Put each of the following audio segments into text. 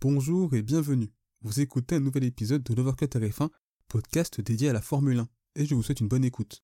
Bonjour et bienvenue. Vous écoutez un nouvel épisode de l'Overcut RF1, podcast dédié à la Formule 1, et je vous souhaite une bonne écoute.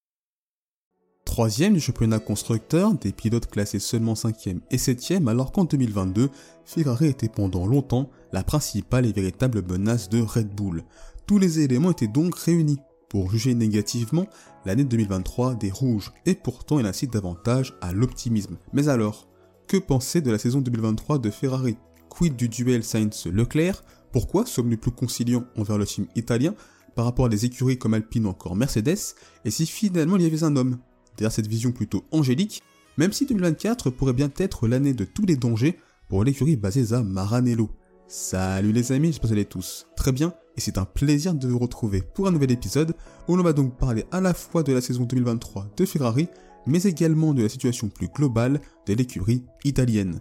Troisième du championnat constructeur, des pilotes classés seulement 5e et 7e, alors qu'en 2022, Ferrari était pendant longtemps la principale et véritable menace de Red Bull. Tous les éléments étaient donc réunis pour juger négativement l'année 2023 des rouges, et pourtant il incite davantage à l'optimisme. Mais alors, que penser de la saison 2023 de Ferrari? Quid du duel Sainz-Leclerc? Pourquoi sommes-nous plus conciliants envers le team italien par rapport à des écuries comme Alpine ou encore Mercedes? Et si finalement il y avait un homme Derrière cette vision plutôt angélique, même si 2024 pourrait bien être l'année de tous les dangers pour l'écurie basée à Maranello. Salut les amis, j'espère que vous allez tous très bien et c'est un plaisir de vous retrouver pour un nouvel épisode où l'on va donc parler à la fois de la saison 2023 de Ferrari mais également de la situation plus globale de l'écurie italienne.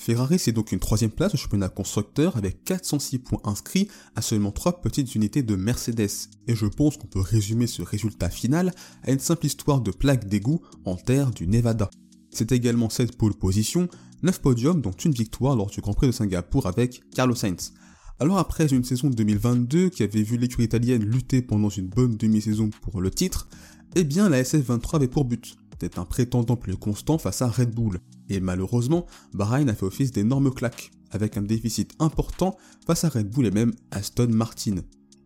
Ferrari c'est donc une troisième place au championnat constructeur avec 406 points inscrits à seulement 3 petites unités de Mercedes. Et je pense qu'on peut résumer ce résultat final à une simple histoire de plaque d'égout en terre du Nevada. C'est également cette pole position, 9 podiums dont une victoire lors du Grand Prix de Singapour avec Carlos Sainz. Alors après une saison 2022 qui avait vu l'écurie italienne lutter pendant une bonne demi-saison pour le titre, eh bien la SF23 avait pour but d'être un prétendant plus constant face à Red Bull. Et malheureusement, Bahreïn a fait office d'énormes claques, avec un déficit important face à Red Bull et même Aston Martin.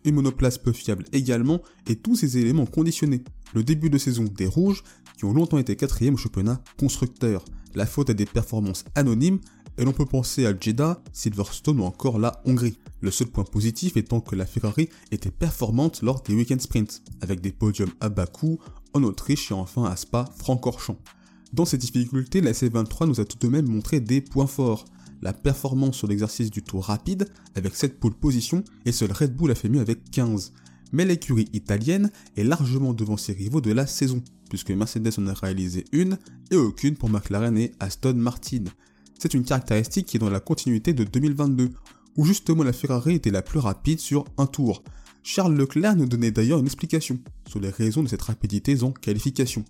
Une monoplace peu fiable également, et tous ces éléments conditionnés. Le début de saison des Rouges, qui ont longtemps été quatrième au championnat constructeur. La faute à des performances anonymes, et l'on peut penser à Jeddah, Silverstone ou encore la Hongrie. Le seul point positif étant que la Ferrari était performante lors des week-end sprints, avec des podiums à Bakou, en Autriche et enfin à Spa-Francorchamps. Dans ces difficultés, la C23 nous a tout de même montré des points forts. La performance sur l'exercice du tour rapide, avec 7 pole positions, et seul Red Bull a fait mieux avec 15. Mais l'écurie italienne est largement devant ses rivaux de la saison, puisque Mercedes en a réalisé une, et aucune pour McLaren et Aston Martin. C'est une caractéristique qui est dans la continuité de 2022, où justement la Ferrari était la plus rapide sur un tour. Charles Leclerc nous donnait d'ailleurs une explication sur les raisons de cette rapidité en qualification.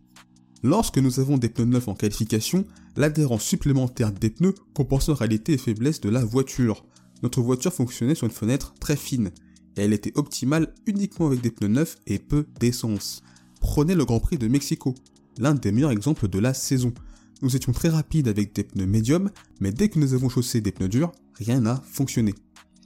Lorsque nous avons des pneus neufs en qualification, l'adhérence supplémentaire des pneus compense en réalité les faiblesses de la voiture. Notre voiture fonctionnait sur une fenêtre très fine, et elle était optimale uniquement avec des pneus neufs et peu d'essence. Prenez le Grand Prix de Mexico, l'un des meilleurs exemples de la saison. Nous étions très rapides avec des pneus médiums, mais dès que nous avons chaussé des pneus durs, rien n'a fonctionné.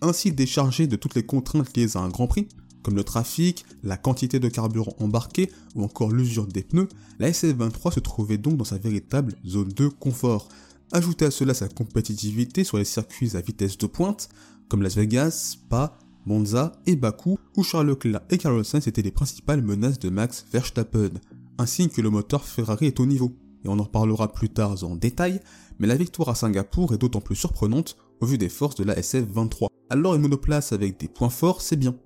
Ainsi déchargé de toutes les contraintes liées à un Grand Prix, comme le trafic, la quantité de carburant embarqué ou encore l'usure des pneus, la SF23 se trouvait donc dans sa véritable zone de confort. Ajoutez à cela sa compétitivité sur les circuits à vitesse de pointe, comme Las Vegas, Spa, Monza et Baku, où Charles Leclerc et Carlos Sainz étaient les principales menaces de Max Verstappen, ainsi que le moteur Ferrari est au niveau. Et on en reparlera plus tard en détail, mais la victoire à Singapour est d'autant plus surprenante au vu des forces de la SF23. Alors une monoplace avec des points forts, c'est bien,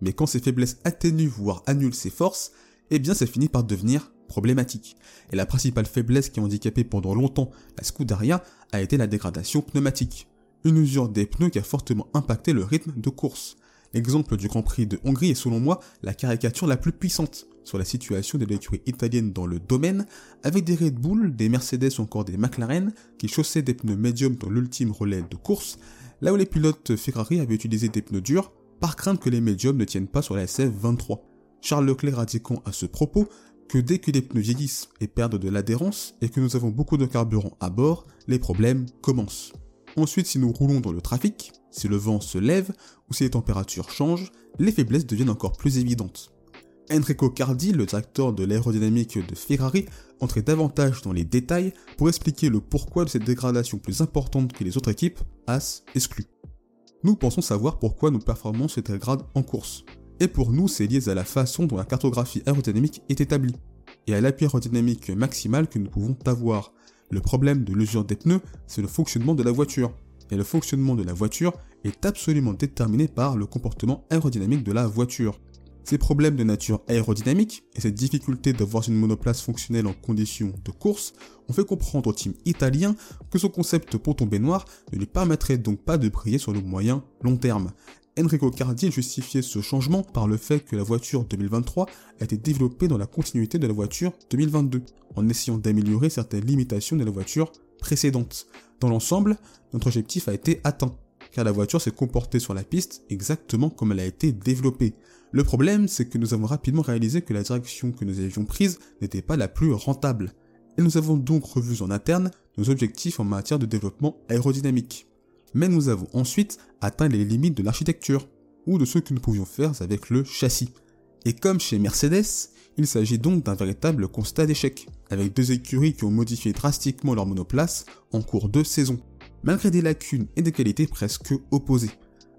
mais quand ses faiblesses atténuent voire annulent ses forces, eh bien ça finit par devenir problématique. Et la principale faiblesse qui a handicapé pendant longtemps la Scuderia a été la dégradation pneumatique. Une usure des pneus qui a fortement impacté le rythme de course. L'exemple du Grand Prix de Hongrie est selon moi la caricature la plus puissante sur la situation de l'écurie italienne dans le domaine, avec des Red Bull, des Mercedes ou encore des McLaren qui chaussaient des pneus médiums dans l'ultime relais de course, là où les pilotes Ferrari avaient utilisé des pneus durs par crainte que les médiums ne tiennent pas sur la SF23. Charles Leclerc indiquant à ce propos que dès que les pneus vieillissent et perdent de l'adhérence et que nous avons beaucoup de carburant à bord, les problèmes commencent. Ensuite, si nous roulons dans le trafic, si le vent se lève ou si les températures changent, les faiblesses deviennent encore plus évidentes. Enrico Cardi, le directeur de l'aérodynamique de Ferrari, entrait davantage dans les détails pour expliquer le pourquoi de cette dégradation plus importante que les autres équipes, As exclus nous pensons savoir pourquoi nos performances se dégradent en course. Et pour nous, c'est lié à la façon dont la cartographie aérodynamique est établie, et à l'appui aérodynamique maximal que nous pouvons avoir. Le problème de l'usure des pneus, c'est le fonctionnement de la voiture. Et le fonctionnement de la voiture est absolument déterminé par le comportement aérodynamique de la voiture. Ces problèmes de nature aérodynamique et cette difficulté d'avoir une monoplace fonctionnelle en conditions de course ont fait comprendre au team italien que son concept pour tomber noir ne lui permettrait donc pas de briller sur le moyen long terme. Enrico Cardi justifiait ce changement par le fait que la voiture 2023 a été développée dans la continuité de la voiture 2022, en essayant d'améliorer certaines limitations de la voiture précédente. Dans l'ensemble, notre objectif a été atteint. Car la voiture s'est comportée sur la piste exactement comme elle a été développée. Le problème, c'est que nous avons rapidement réalisé que la direction que nous avions prise n'était pas la plus rentable. Et nous avons donc revu en interne nos objectifs en matière de développement aérodynamique. Mais nous avons ensuite atteint les limites de l'architecture, ou de ce que nous pouvions faire avec le châssis. Et comme chez Mercedes, il s'agit donc d'un véritable constat d'échec, avec deux écuries qui ont modifié drastiquement leur monoplace en cours de saison, malgré des lacunes et des qualités presque opposées.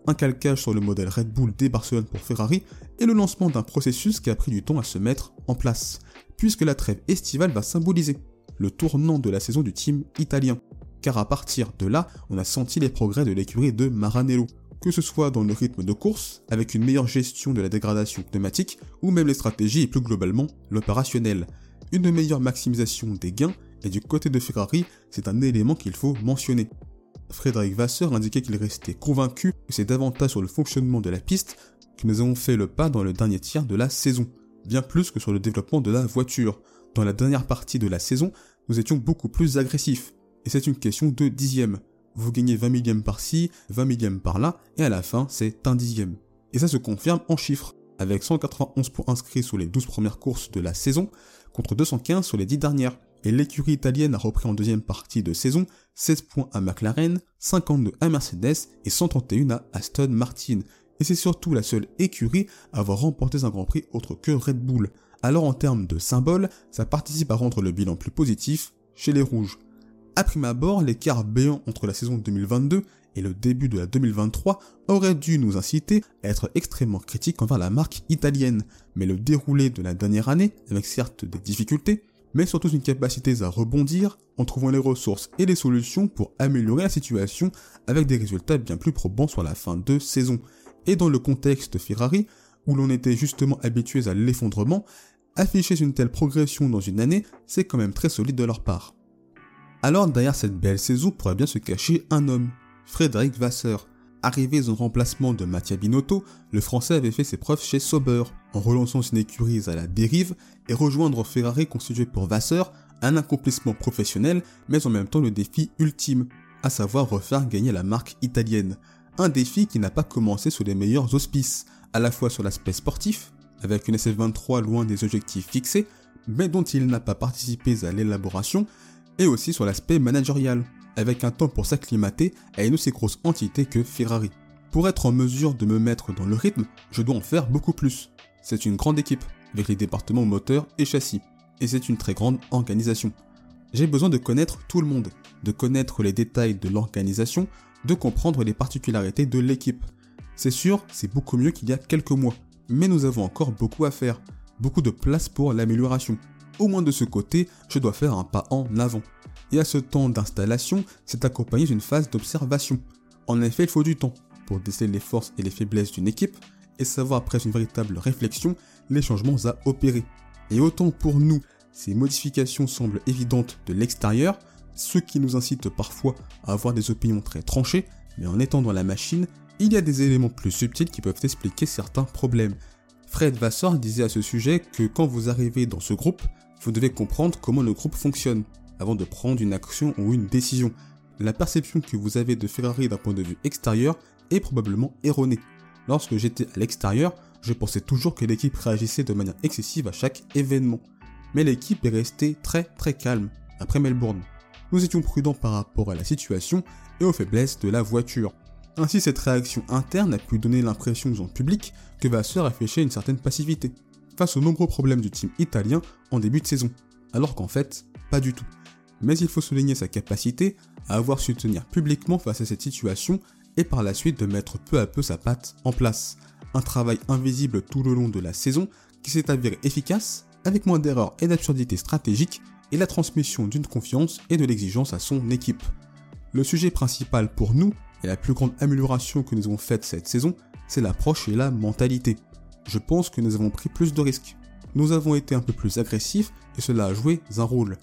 Un calcage sur le modèle Red Bull des Barcelone pour Ferrari et le lancement d'un processus qui a pris du temps à se mettre en place, puisque la trêve estivale va symboliser le tournant de la saison du team italien. Car à partir de là, on a senti les progrès de l'écurie de Maranello, que ce soit dans le rythme de course, avec une meilleure gestion de la dégradation pneumatique, ou même les stratégies et plus globalement l'opérationnel. Une meilleure maximisation des gains, et du côté de Ferrari, c'est un élément qu'il faut mentionner. Frédéric Vasseur indiquait qu'il restait convaincu que c'est davantage sur le fonctionnement de la piste que nous avons fait le pas dans le dernier tiers de la saison, bien plus que sur le développement de la voiture. Dans la dernière partie de la saison, nous étions beaucoup plus agressifs, et c'est une question de dixième vous gagnez 20 millièmes par-ci, 20 millièmes par-là, et à la fin, c'est un dixième. Et ça se confirme en chiffres, avec 191 points inscrits sur les 12 premières courses de la saison, contre 215 sur les 10 dernières. Et l'écurie italienne a repris en deuxième partie de saison 16 points à McLaren, 52 à Mercedes et 131 à Aston Martin. Et c'est surtout la seule écurie à avoir remporté un Grand Prix autre que Red Bull. Alors en termes de symbole, ça participe à rendre le bilan plus positif chez les rouges. A prime abord, l'écart béant entre la saison 2022 et le début de la 2023 aurait dû nous inciter à être extrêmement critiques envers la marque italienne, mais le déroulé de la dernière année, avec certes des difficultés, mais surtout une capacité à rebondir en trouvant les ressources et les solutions pour améliorer la situation avec des résultats bien plus probants sur la fin de saison. Et dans le contexte Ferrari, où l'on était justement habitué à l'effondrement, afficher une telle progression dans une année, c'est quand même très solide de leur part. Alors derrière cette belle saison pourrait bien se cacher un homme, Frédéric Vasseur. Arrivé en remplacement de Mattia Binotto, le français avait fait ses preuves chez Sauber, en relançant une écurie à la dérive et rejoindre Ferrari constitué pour Vasseur un accomplissement professionnel, mais en même temps le défi ultime, à savoir refaire gagner la marque italienne. Un défi qui n'a pas commencé sous les meilleurs auspices, à la fois sur l'aspect sportif, avec une SF23 loin des objectifs fixés, mais dont il n'a pas participé à l'élaboration, et aussi sur l'aspect managérial, avec un temps pour s'acclimater à une aussi grosse entité que Ferrari. Pour être en mesure de me mettre dans le rythme, je dois en faire beaucoup plus. C'est une grande équipe, avec les départements moteurs et châssis, et c'est une très grande organisation. J'ai besoin de connaître tout le monde, de connaître les détails de l'organisation, de comprendre les particularités de l'équipe. C'est sûr, c'est beaucoup mieux qu'il y a quelques mois, mais nous avons encore beaucoup à faire, beaucoup de place pour l'amélioration. Au moins de ce côté, je dois faire un pas en avant. Et à ce temps d'installation, c'est accompagné d'une phase d'observation. En effet, il faut du temps pour déceler les forces et les faiblesses d'une équipe et savoir après une véritable réflexion les changements à opérer. Et autant pour nous, ces modifications semblent évidentes de l'extérieur, ce qui nous incite parfois à avoir des opinions très tranchées, mais en étant dans la machine, il y a des éléments plus subtils qui peuvent expliquer certains problèmes. Fred Vassor disait à ce sujet que quand vous arrivez dans ce groupe, vous devez comprendre comment le groupe fonctionne avant de prendre une action ou une décision. La perception que vous avez de Ferrari d'un point de vue extérieur est probablement erronée. Lorsque j'étais à l'extérieur, je pensais toujours que l'équipe réagissait de manière excessive à chaque événement. Mais l'équipe est restée très très calme après Melbourne. Nous étions prudents par rapport à la situation et aux faiblesses de la voiture. Ainsi, cette réaction interne a pu donner l'impression aux gens public que Vasseur affichait une certaine passivité face aux nombreux problèmes du team italien en début de saison, alors qu'en fait, pas du tout. Mais il faut souligner sa capacité à avoir su tenir publiquement face à cette situation et par la suite de mettre peu à peu sa patte en place. Un travail invisible tout le long de la saison qui s'est avéré efficace avec moins d'erreurs et d'absurdités stratégiques et la transmission d'une confiance et de l'exigence à son équipe. Le sujet principal pour nous et la plus grande amélioration que nous avons faite cette saison, c'est l'approche et la mentalité je pense que nous avons pris plus de risques. Nous avons été un peu plus agressifs et cela a joué un rôle.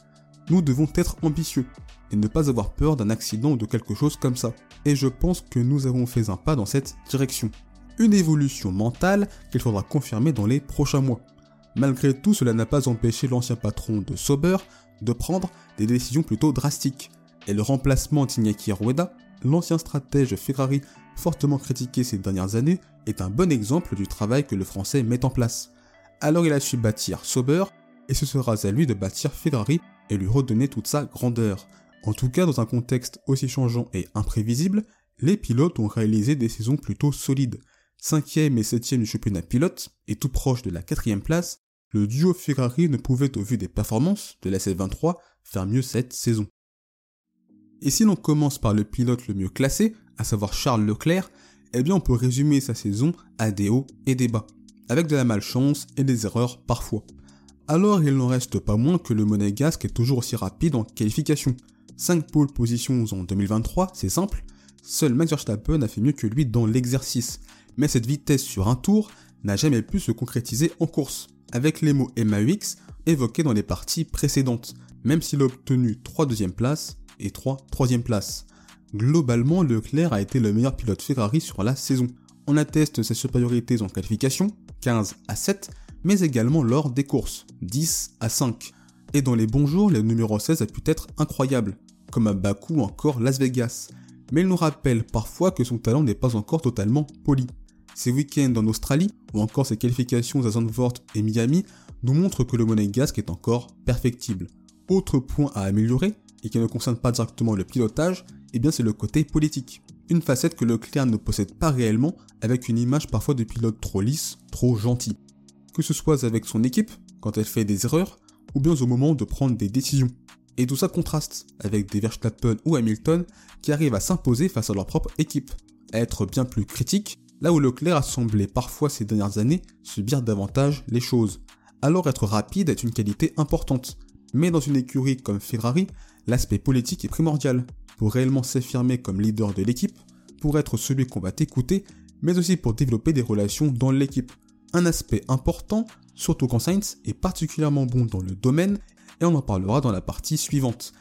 Nous devons être ambitieux et ne pas avoir peur d'un accident ou de quelque chose comme ça. Et je pense que nous avons fait un pas dans cette direction. Une évolution mentale qu'il faudra confirmer dans les prochains mois. Malgré tout, cela n'a pas empêché l'ancien patron de Sauber de prendre des décisions plutôt drastiques. Et le remplacement d'Iñaki Rueda, l'ancien stratège Ferrari fortement critiqué ces dernières années, est un bon exemple du travail que le français met en place. Alors il a su bâtir Sauber, et ce sera à lui de bâtir Ferrari et lui redonner toute sa grandeur. En tout cas, dans un contexte aussi changeant et imprévisible, les pilotes ont réalisé des saisons plutôt solides. Cinquième et septième du championnat pilote, et tout proche de la quatrième place, le duo Ferrari ne pouvait au vu des performances de la C23 faire mieux cette saison. Et si l'on commence par le pilote le mieux classé, à savoir Charles Leclerc, eh bien on peut résumer sa saison à des hauts et des bas, avec de la malchance et des erreurs parfois. Alors il n'en reste pas moins que le monégasque est toujours aussi rapide en qualification. 5 pole positions en 2023, c'est simple, seul Max Verstappen a fait mieux que lui dans l'exercice, mais cette vitesse sur un tour n'a jamais pu se concrétiser en course, avec les mots MAUX évoqués dans les parties précédentes, même s'il a obtenu 3 deuxième places et 3 troisième places. Globalement, Leclerc a été le meilleur pilote Ferrari sur la saison. On atteste ses supériorités en qualification, 15 à 7, mais également lors des courses, 10 à 5. Et dans les bons jours, le numéro 16 a pu être incroyable, comme à Bakou ou encore Las Vegas. Mais il nous rappelle parfois que son talent n'est pas encore totalement poli. Ses week-ends en Australie, ou encore ses qualifications à Zandvoort et Miami, nous montrent que le monégasque est encore perfectible. Autre point à améliorer, et qui ne concerne pas directement le pilotage, eh bien c'est le côté politique. Une facette que Leclerc ne possède pas réellement, avec une image parfois de pilote trop lisse, trop gentil. Que ce soit avec son équipe, quand elle fait des erreurs, ou bien au moment de prendre des décisions. Et tout ça contraste avec des Verstappen ou Hamilton qui arrivent à s'imposer face à leur propre équipe, à être bien plus critiques, là où Leclerc a semblé parfois ces dernières années subir davantage les choses. Alors être rapide est une qualité importante, mais dans une écurie comme Ferrari, l'aspect politique est primordial, pour réellement s'affirmer comme leader de l'équipe, pour être celui qu'on va écouter, mais aussi pour développer des relations dans l'équipe. Un aspect important, surtout quand Sainz est particulièrement bon dans le domaine, et on en parlera dans la partie suivante.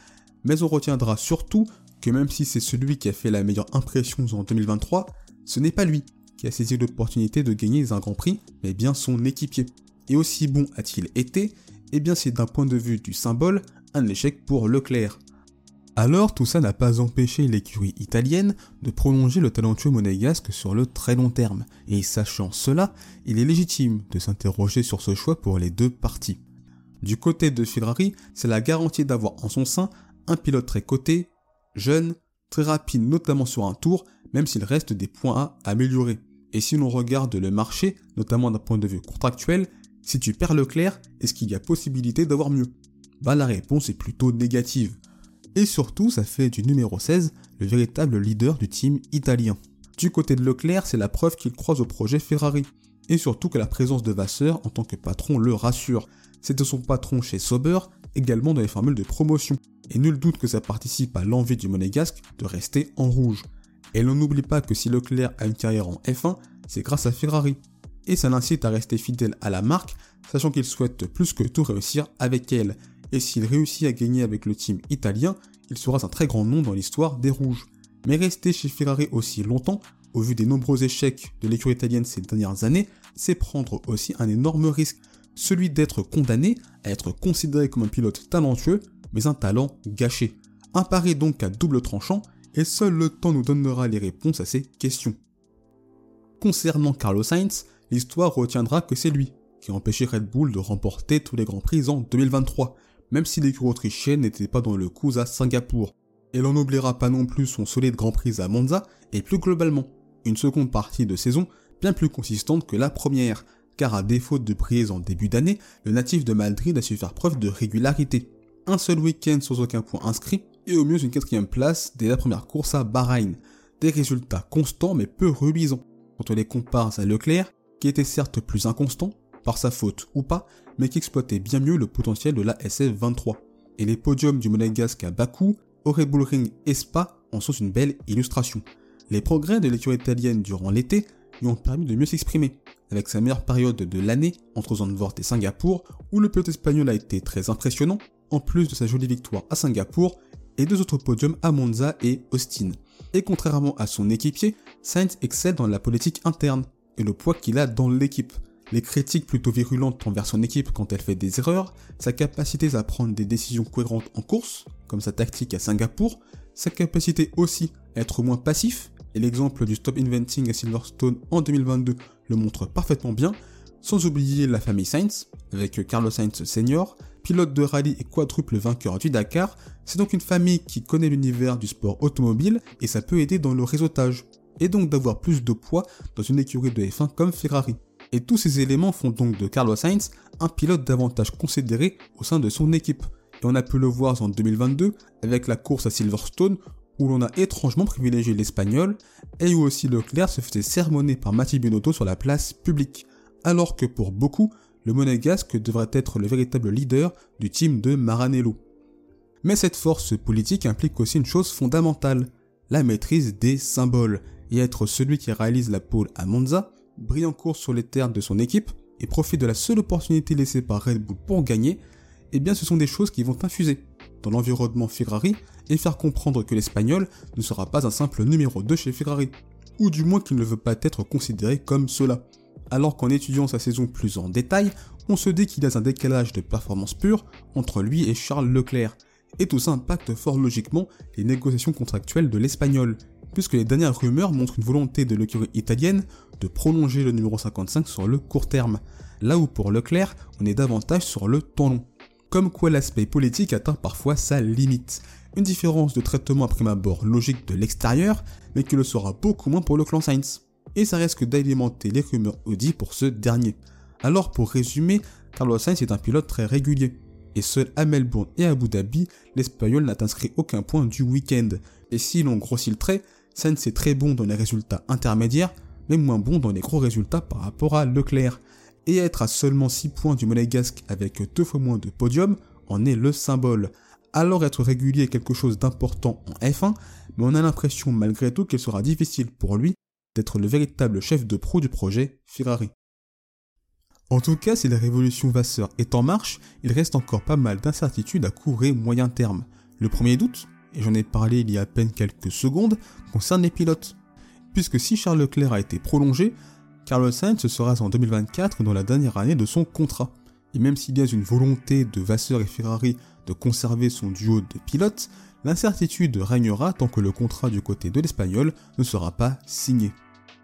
Mais on retiendra surtout que même si c'est celui qui a fait la meilleure impression en 2023, ce n'est pas lui qui a saisi l'opportunité de gagner un grand prix, mais bien son équipier. Et aussi bon a-t-il été, eh bien c'est d'un point de vue du symbole un échec pour Leclerc. Alors tout ça n'a pas empêché l'écurie italienne de prolonger le talentueux monégasque sur le très long terme, et sachant cela, il est légitime de s'interroger sur ce choix pour les deux parties. Du côté de Ferrari, c'est la garantie d'avoir en son sein un pilote très coté, jeune, très rapide notamment sur un tour, même s'il reste des points à améliorer. Et si l'on regarde le marché, notamment d'un point de vue contractuel, si tu perds Leclerc, est-ce qu'il y a possibilité d'avoir mieux? Bah la réponse est plutôt négative. Et surtout, ça fait du numéro 16 le véritable leader du team italien. Du côté de Leclerc, c'est la preuve qu'il croise au projet Ferrari. Et surtout que la présence de Vasseur en tant que patron le rassure. C'était son patron chez Sauber, également dans les formules de promotion. Et nul doute que ça participe à l'envie du monégasque de rester en rouge. Et l'on n'oublie pas que si Leclerc a une carrière en F1, c'est grâce à Ferrari. Et ça l'incite à rester fidèle à la marque, sachant qu'il souhaite plus que tout réussir avec elle et s'il réussit à gagner avec le team italien, il sera un très grand nom dans l'histoire des Rouges. Mais rester chez Ferrari aussi longtemps, au vu des nombreux échecs de l'écurie italienne ces dernières années, c'est prendre aussi un énorme risque, celui d'être condamné à être considéré comme un pilote talentueux, mais un talent gâché. Un pari donc à double tranchant, et seul le temps nous donnera les réponses à ces questions. Concernant Carlos Sainz, l'histoire retiendra que c'est lui qui a empêché Red Bull de remporter tous les grands prix en 2023, même si l'écurie autrichienne n'était pas dans le coup à Singapour. Et l'on n'oubliera pas non plus son solide Grand Prix à Monza et plus globalement, une seconde partie de saison bien plus consistante que la première, car à défaut de briller en début d'année, le natif de Madrid a su faire preuve de régularité. Un seul week-end sans aucun point inscrit, et au mieux une quatrième place dès la première course à Bahreïn. Des résultats constants mais peu reluisants. Quand on les compare à Leclerc, qui était certes plus inconstant, par sa faute ou pas, mais qui exploitait bien mieux le potentiel de la SF-23. Et les podiums du monégasque à Bakou, au Red Bull Ring et Spa en sont une belle illustration. Les progrès de l'écurie italienne durant l'été lui ont permis de mieux s'exprimer, avec sa meilleure période de l'année entre Zandvoort et Singapour, où le pilote espagnol a été très impressionnant, en plus de sa jolie victoire à Singapour et deux autres podiums à Monza et Austin. Et contrairement à son équipier, Sainz excelle dans la politique interne et le poids qu'il a dans l'équipe. Les critiques plutôt virulentes envers son équipe quand elle fait des erreurs, sa capacité à prendre des décisions cohérentes en course, comme sa tactique à Singapour, sa capacité aussi à être moins passif, et l'exemple du Stop Inventing à Silverstone en 2022 le montre parfaitement bien, sans oublier la famille Sainz, avec Carlos Sainz Senior, pilote de rallye et quadruple vainqueur du Dakar, c'est donc une famille qui connaît l'univers du sport automobile et ça peut aider dans le réseautage, et donc d'avoir plus de poids dans une écurie de F1 comme Ferrari. Et tous ces éléments font donc de Carlos Sainz un pilote davantage considéré au sein de son équipe. Et on a pu le voir en 2022 avec la course à Silverstone où l'on a étrangement privilégié l'espagnol et où aussi Leclerc se faisait sermonner par Mathieu Binotto sur la place publique. Alors que pour beaucoup, le monégasque devrait être le véritable leader du team de Maranello. Mais cette force politique implique aussi une chose fondamentale, la maîtrise des symboles, et être celui qui réalise la pole à Monza, brille en course sur les terres de son équipe et profite de la seule opportunité laissée par Red Bull pour gagner, eh bien ce sont des choses qui vont infuser dans l'environnement Ferrari et faire comprendre que l'espagnol ne sera pas un simple numéro 2 chez Ferrari, ou du moins qu'il ne veut pas être considéré comme cela. Alors qu'en étudiant sa saison plus en détail, on se dit qu'il y a un décalage de performance pure entre lui et Charles Leclerc, et tout ça impacte fort logiquement les négociations contractuelles de l'espagnol, puisque les dernières rumeurs montrent une volonté de l'écurie italienne de prolonger le numéro 55 sur le court terme, là où pour Leclerc, on est davantage sur le temps long. Comme quoi l'aspect politique atteint parfois sa limite. Une différence de traitement à prime abord logique de l'extérieur, mais qui le sera beaucoup moins pour le clan Sainz. Et ça risque d'alimenter les rumeurs Audi pour ce dernier. Alors pour résumer, Carlos Sainz est un pilote très régulier. Et seul à Melbourne et à Abu Dhabi, l'Espagnol n'a inscrit aucun point du week-end. Et si l'on grossit le trait, Sainz est très bon dans les résultats intermédiaires, mais moins bon dans les gros résultats par rapport à Leclerc. Et être à seulement 6 points du monégasque avec deux fois moins de podium en est le symbole. Alors être régulier est quelque chose d'important en F1, mais on a l'impression malgré tout qu'il sera difficile pour lui d'être le véritable chef de pro du projet Ferrari. En tout cas, si la révolution Vasseur est en marche, il reste encore pas mal d'incertitudes à court et moyen terme. Le premier doute, et j'en ai parlé il y a à peine quelques secondes, concerne les pilotes. Puisque si Charles Leclerc a été prolongé, Carlos Sainz sera en 2024 dans la dernière année de son contrat. Et même s'il y a une volonté de Vasseur et Ferrari de conserver son duo de pilotes, l'incertitude régnera tant que le contrat du côté de l'Espagnol ne sera pas signé.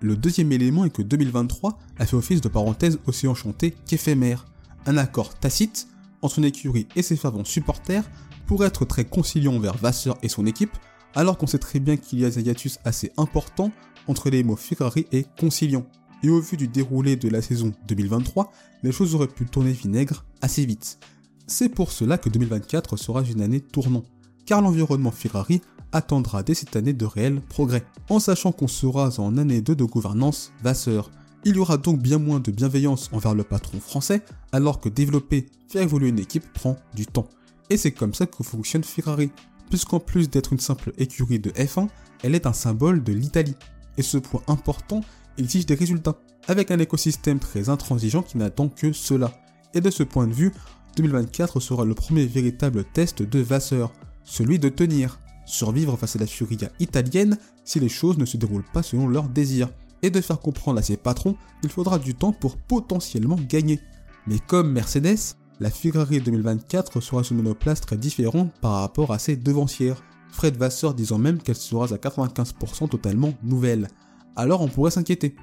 Le deuxième élément est que 2023 a fait office de parenthèse aussi enchantée qu'éphémère. Un accord tacite entre une écurie et ses fervents supporters pour être très conciliant envers Vasseur et son équipe, alors qu'on sait très bien qu'il y a un hiatus assez important entre les mots Ferrari et conciliant. Et au vu du déroulé de la saison 2023, les choses auraient pu tourner vinaigre assez vite. C'est pour cela que 2024 sera une année tournant, car l'environnement Ferrari attendra dès cette année de réels progrès, en sachant qu'on sera en année 2 de gouvernance Vasseur. Il y aura donc bien moins de bienveillance envers le patron français, alors que développer, faire évoluer une équipe prend du temps. Et c'est comme ça que fonctionne Ferrari, puisqu'en plus d'être une simple écurie de F1, elle est un symbole de l'Italie. Et ce point important exige des résultats, avec un écosystème très intransigeant qui n'attend que cela. Et de ce point de vue, 2024 sera le premier véritable test de Vasseur, celui de tenir, survivre face à la furia italienne si les choses ne se déroulent pas selon leurs désirs, et de faire comprendre à ses patrons qu'il faudra du temps pour potentiellement gagner. Mais comme Mercedes, la Ferrari 2024 sera une monoplace très différente par rapport à ses devancières, Fred Vasseur disant même qu'elle sera à 95% totalement nouvelle. Alors on pourrait s'inquiéter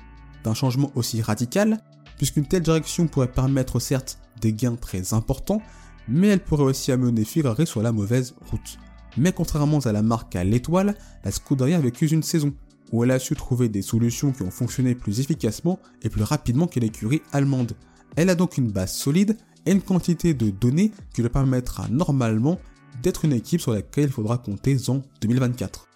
d'un changement aussi radical, puisqu'une telle direction pourrait permettre certes des gains très importants, mais elle pourrait aussi amener Ferrari sur la mauvaise route. Mais contrairement à la marque à l'étoile, la Scuderia a vécu une saison, où elle a su trouver des solutions qui ont fonctionné plus efficacement et plus rapidement que l'écurie allemande. Elle a donc une base solide et une quantité de données qui lui permettra normalement d'être une équipe sur laquelle il faudra compter en 2024.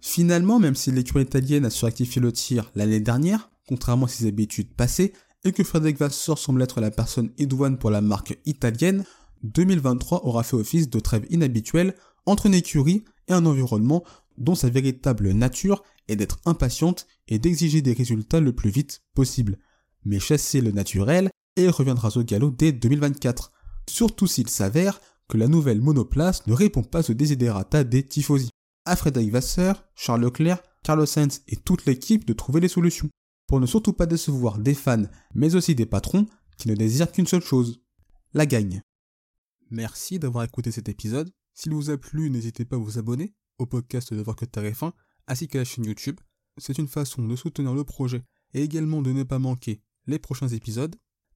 Finalement, même si l'écurie italienne a suractifié le tir l'année dernière, contrairement à ses habitudes passées, et que Frédéric Vasseur semble être la personne idoine pour la marque italienne, 2023 aura fait office de trêve inhabituelle entre une écurie et un environnement dont sa véritable nature est d'être impatiente et d'exiger des résultats le plus vite possible. Mais chasser le naturel et reviendra au galop dès 2024, surtout s'il s'avère que la nouvelle monoplace ne répond pas aux desiderata des tifosi. À Frédéric Vasseur, Charles Leclerc, Carlos Sainz et toute l'équipe de trouver les solutions, pour ne surtout pas décevoir des fans, mais aussi des patrons qui ne désirent qu'une seule chose, la gagne. Merci d'avoir écouté cet épisode. S'il vous a plu, n'hésitez pas à vous abonner au podcast de Voir que F1, ainsi que la chaîne YouTube. C'est une façon de soutenir le projet et également de ne pas manquer les prochains épisodes.